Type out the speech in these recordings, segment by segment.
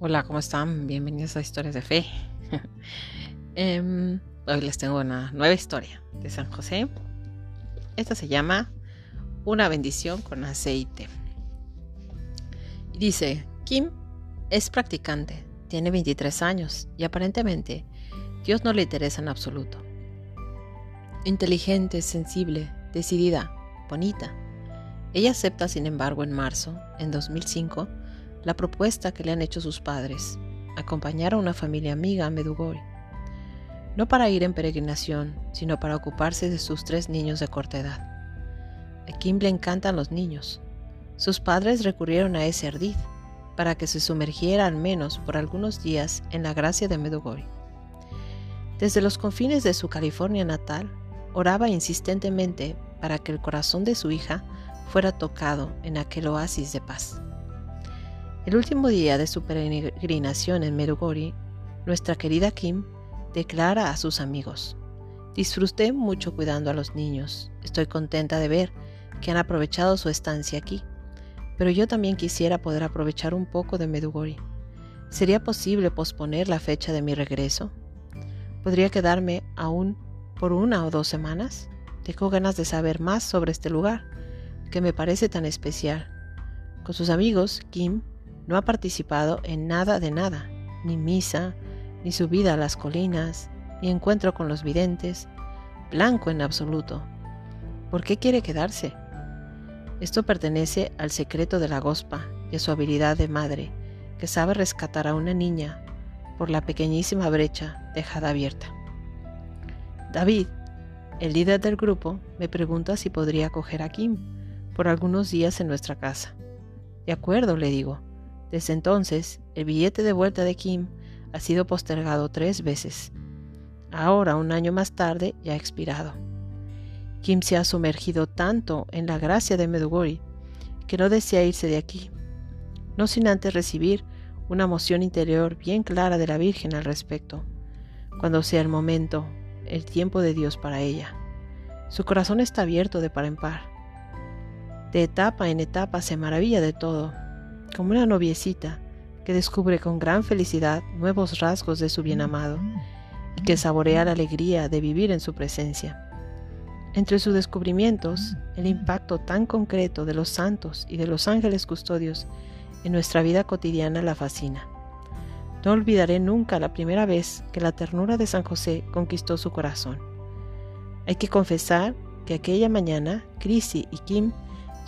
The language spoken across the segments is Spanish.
Hola, ¿cómo están? Bienvenidos a Historias de Fe. Em, hoy les tengo una nueva historia de San José. Esta se llama Una bendición con aceite. dice, Kim es practicante, tiene 23 años y aparentemente Dios no le interesa en absoluto. Inteligente, sensible, decidida, bonita. Ella acepta, sin embargo, en marzo, en 2005, la propuesta que le han hecho sus padres, acompañar a una familia amiga a Medugori. No para ir en peregrinación, sino para ocuparse de sus tres niños de corta edad. A Kim le encantan los niños. Sus padres recurrieron a ese ardid para que se sumergiera al menos por algunos días en la gracia de Medugori. Desde los confines de su California natal, oraba insistentemente para que el corazón de su hija fuera tocado en aquel oasis de paz. El último día de su peregrinación en Medugori, nuestra querida Kim declara a sus amigos, disfruté mucho cuidando a los niños, estoy contenta de ver que han aprovechado su estancia aquí, pero yo también quisiera poder aprovechar un poco de Medugori. ¿Sería posible posponer la fecha de mi regreso? ¿Podría quedarme aún por una o dos semanas? Tengo ganas de saber más sobre este lugar, que me parece tan especial. Con sus amigos, Kim no ha participado en nada de nada, ni misa, ni subida a las colinas, ni encuentro con los videntes, blanco en absoluto. ¿Por qué quiere quedarse? Esto pertenece al secreto de la gospa y a su habilidad de madre, que sabe rescatar a una niña por la pequeñísima brecha dejada abierta. David, el líder del grupo, me pregunta si podría acoger a Kim por algunos días en nuestra casa. De acuerdo, le digo. Desde entonces, el billete de vuelta de Kim ha sido postergado tres veces. Ahora, un año más tarde, ya ha expirado. Kim se ha sumergido tanto en la gracia de Medugori que no desea irse de aquí, no sin antes recibir una moción interior bien clara de la Virgen al respecto, cuando sea el momento, el tiempo de Dios para ella. Su corazón está abierto de par en par. De etapa en etapa se maravilla de todo, como una noviecita que descubre con gran felicidad nuevos rasgos de su bien amado y que saborea la alegría de vivir en su presencia. Entre sus descubrimientos, el impacto tan concreto de los santos y de los ángeles custodios en nuestra vida cotidiana la fascina. No olvidaré nunca la primera vez que la ternura de San José conquistó su corazón. Hay que confesar que aquella mañana Chrissy y Kim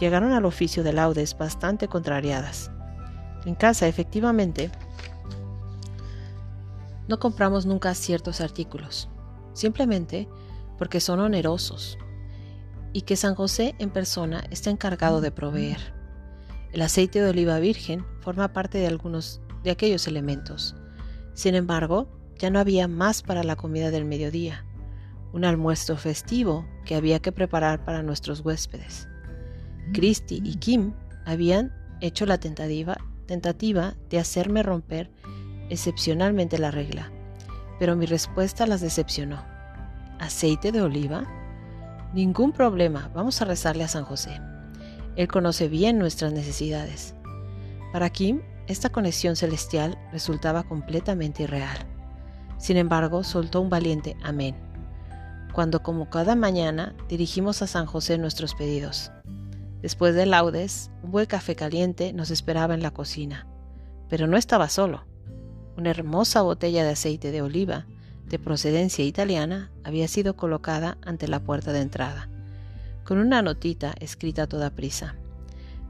llegaron al oficio de laudes bastante contrariadas. En casa, efectivamente, no compramos nunca ciertos artículos, simplemente porque son onerosos y que San José en persona está encargado de proveer. El aceite de oliva virgen forma parte de algunos de aquellos elementos. Sin embargo, ya no había más para la comida del mediodía, un almuerzo festivo que había que preparar para nuestros huéspedes. Christy y Kim habían hecho la tentativa, tentativa de hacerme romper excepcionalmente la regla, pero mi respuesta las decepcionó. ¿Aceite de oliva? Ningún problema, vamos a rezarle a San José. Él conoce bien nuestras necesidades. Para Kim, esta conexión celestial resultaba completamente irreal. Sin embargo, soltó un valiente amén, cuando como cada mañana dirigimos a San José nuestros pedidos. Después de laudes, un buen café caliente nos esperaba en la cocina. Pero no estaba solo. Una hermosa botella de aceite de oliva, de procedencia italiana, había sido colocada ante la puerta de entrada, con una notita escrita a toda prisa.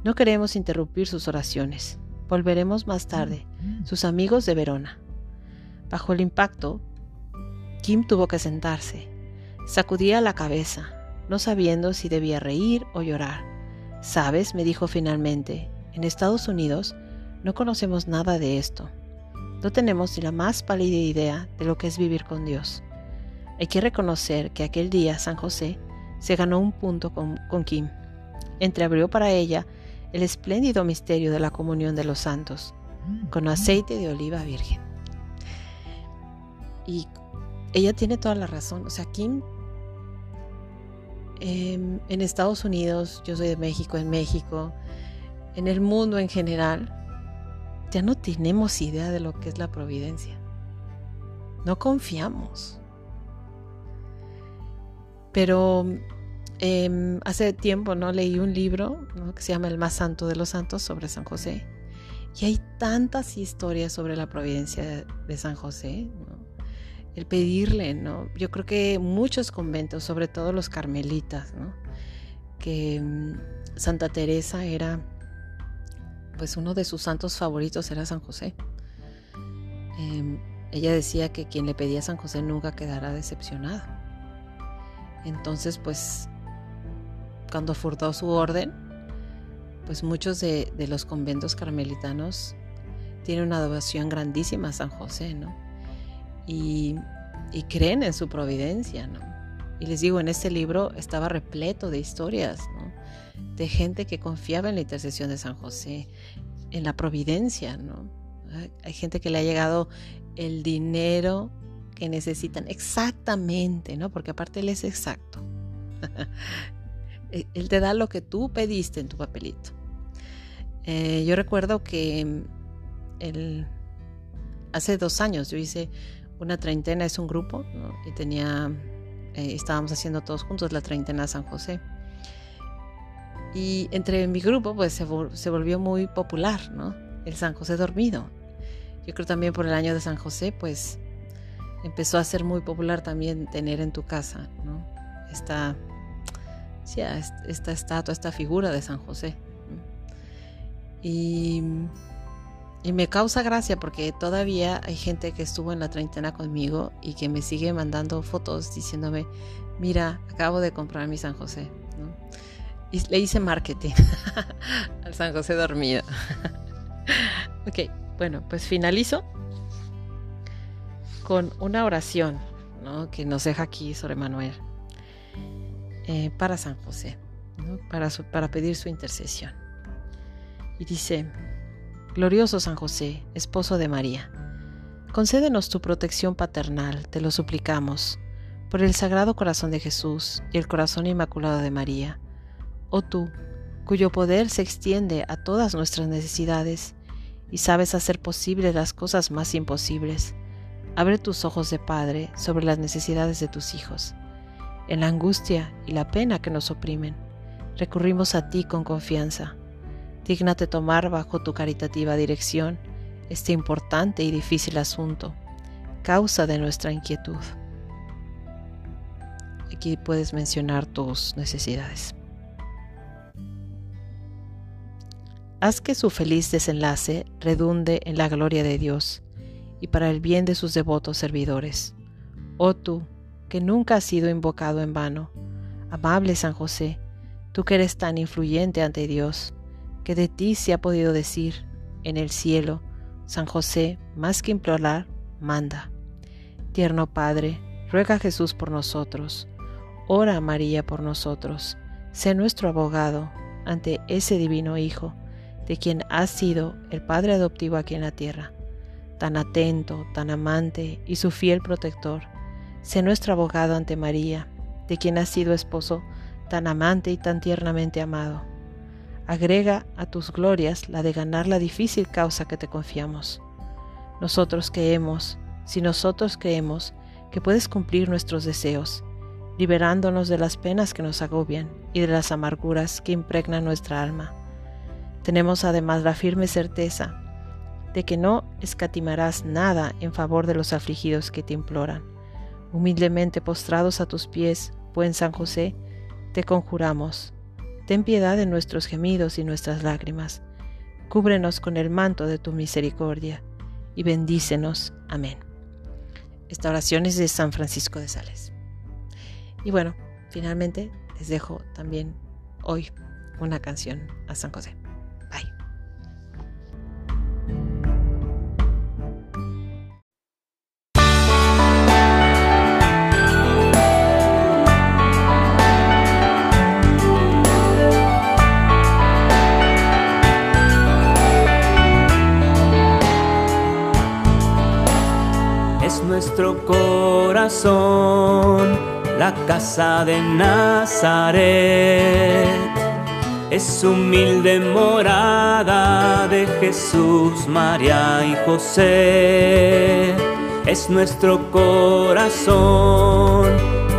No queremos interrumpir sus oraciones. Volveremos más tarde, sus amigos de Verona. Bajo el impacto, Kim tuvo que sentarse. Sacudía la cabeza, no sabiendo si debía reír o llorar. Sabes, me dijo finalmente, en Estados Unidos no conocemos nada de esto. No tenemos ni la más pálida idea de lo que es vivir con Dios. Hay que reconocer que aquel día San José se ganó un punto con, con Kim. Entreabrió para ella el espléndido misterio de la comunión de los santos, con aceite de oliva virgen. Y ella tiene toda la razón. O sea, Kim Em, en Estados Unidos, yo soy de México, en México, en el mundo en general, ya no tenemos idea de lo que es la providencia. No confiamos. Pero em, hace tiempo no leí un libro que se llama El más santo de los santos sobre San José. Y hay tantas historias sobre la providencia de San José. El pedirle, ¿no? Yo creo que muchos conventos, sobre todo los carmelitas, ¿no? que em, Santa Teresa era, pues uno de sus santos favoritos era San José. Em, ella decía que quien le pedía a San José nunca quedará decepcionado. Entonces, pues, cuando fundó su orden, pues muchos de, los conventos carmelitanos tienen una devoción grandísima a San José, ¿no? Y, creen en su providencia, ¿no? Y les digo, en este libro estaba repleto de historias, ¿no? De gente que confiaba en la intercesión de San José, en la providencia, ¿no? Hay gente que le ha llegado el dinero que necesitan exactamente. Porque aparte él es exacto. él te da lo que tú pediste en tu papelito. Eh, yo recuerdo que el, hace dos años yo hice una treintena, es un grupo, y tenía, eh, estábamos haciendo todos juntos la treintena San José. Y entre mi grupo, pues se, se volvió muy popular, ¿no? El San José dormido. Yo creo también por el año de San José, pues empezó a ser muy popular también tener en tu casa, ¿no? Esta, esta estatua, esta figura de San José. Y, y, me causa gracia porque todavía hay gente que estuvo en la treintena conmigo y que me sigue mandando fotos diciéndome, mira, acabo de comprar mi San José. Y le hice marketing al San José dormido. ok, bueno, pues finalizo con una oración que nos deja aquí sobre Manuel eh, para San José, para, para pedir su intercesión. Y dice, Glorioso San José, esposo de María, concédenos tu protección paternal, te lo suplicamos, por el Sagrado Corazón de Jesús y el Corazón Inmaculado de María, oh tú, cuyo poder se extiende a todas nuestras necesidades y sabes hacer posible las cosas más imposibles. Abre tus ojos de Padre sobre las necesidades de tus hijos. En la angustia y la pena que nos oprimen, recurrimos a ti con confianza Dígnate tomar bajo tu caritativa dirección este importante y difícil asunto, causa de nuestra inquietud. Aquí puedes mencionar tus necesidades. Haz que su feliz desenlace redunde en la gloria de Dios y para el bien de sus devotos servidores. Oh tú, que nunca has sido invocado en vano, amable San José, tú que eres tan influyente ante Dios, que de ti se ha podido decir en el cielo, San José, más que implorar, manda. Tierno Padre, ruega a Jesús por nosotros, ora a María por nosotros, sé nuestro abogado ante ese divino Hijo, de quien has sido el Padre adoptivo aquí en la tierra, tan atento, tan amante y su fiel protector. Sé nuestro abogado ante María, de quien has sido esposo tan amante y tan tiernamente amado agrega a tus glorias la de ganar la difícil causa que te confiamos. Nosotros creemos, si nosotros creemos, que puedes cumplir nuestros deseos, liberándonos de las penas que nos agobian y de las amarguras que impregnan nuestra alma. Tenemos además la firme certeza de que no escatimarás nada en favor de los afligidos que te imploran. Humildemente postrados a tus pies, buen San José, te conjuramos, Ten piedad de nuestros gemidos y nuestras lágrimas. Cúbrenos con el manto de tu misericordia y bendícenos. Amén. Esta oración es de San Francisco de Sales. Y bueno, finalmente les dejo también hoy una canción a San José. Nuestro corazón la casa de Nazaret. es humilde morada de Jesús, María y José. Es nuestro corazón,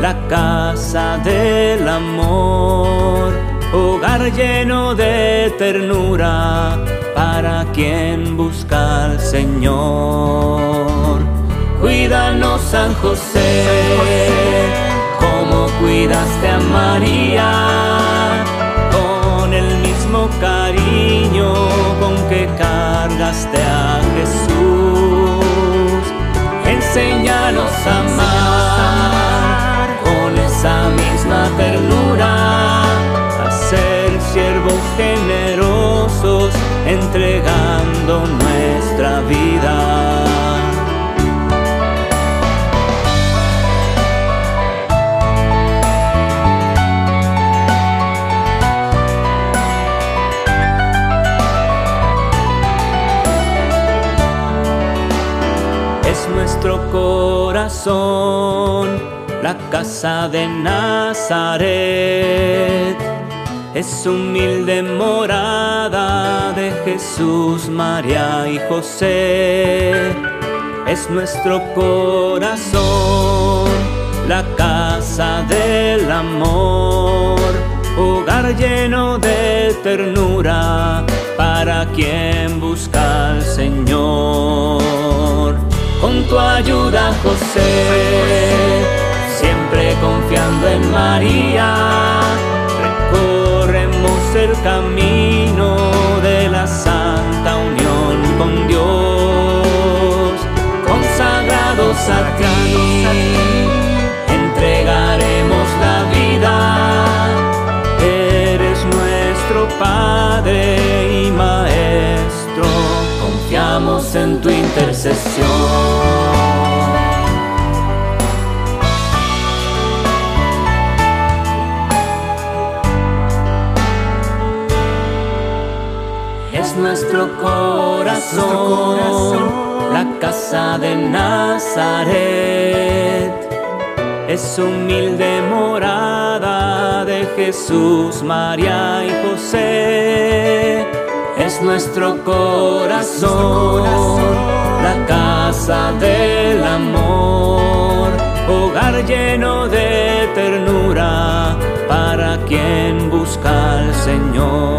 la casa del amor, hogar lleno de ternura para quien busca al Señor. Cuídanos, San José, como cuidaste a María cariño con que cargaste a Jesús. Enséñanos a la casa de Nazaret. Es humilde morada de Jesús, María y José. Es nuestro corazón, la casa del amor, hogar lleno de ternura para quien busca al Señor con tu ayuda, José, siempre confiando en María, recorremos el camino de la santa unión con Dios, consagrados a ti, nuestro corazón, la casa de Nazaret. Es humilde morada de Jesús, María y José. Es nuestro corazón, la casa del amor, hogar lleno de ternura para quien busca al Señor.